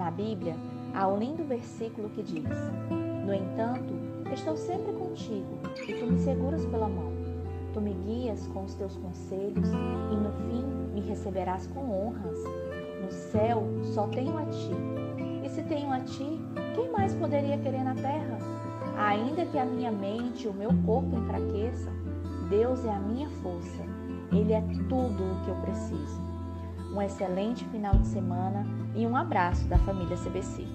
Na Bíblia, um lindo versículo que diz: No entanto, estou sempre contigo e tu me seguras pela mão. Tu me guias com os teus conselhos e no fim me receberás com honras. No céu só tenho a ti. E se tenho a ti, quem mais poderia querer na terra? Ainda que a minha mente e o meu corpo enfraqueçam, Deus é a minha força. Ele é tudo o que eu preciso. Um excelente final de semana e um abraço da família CBC.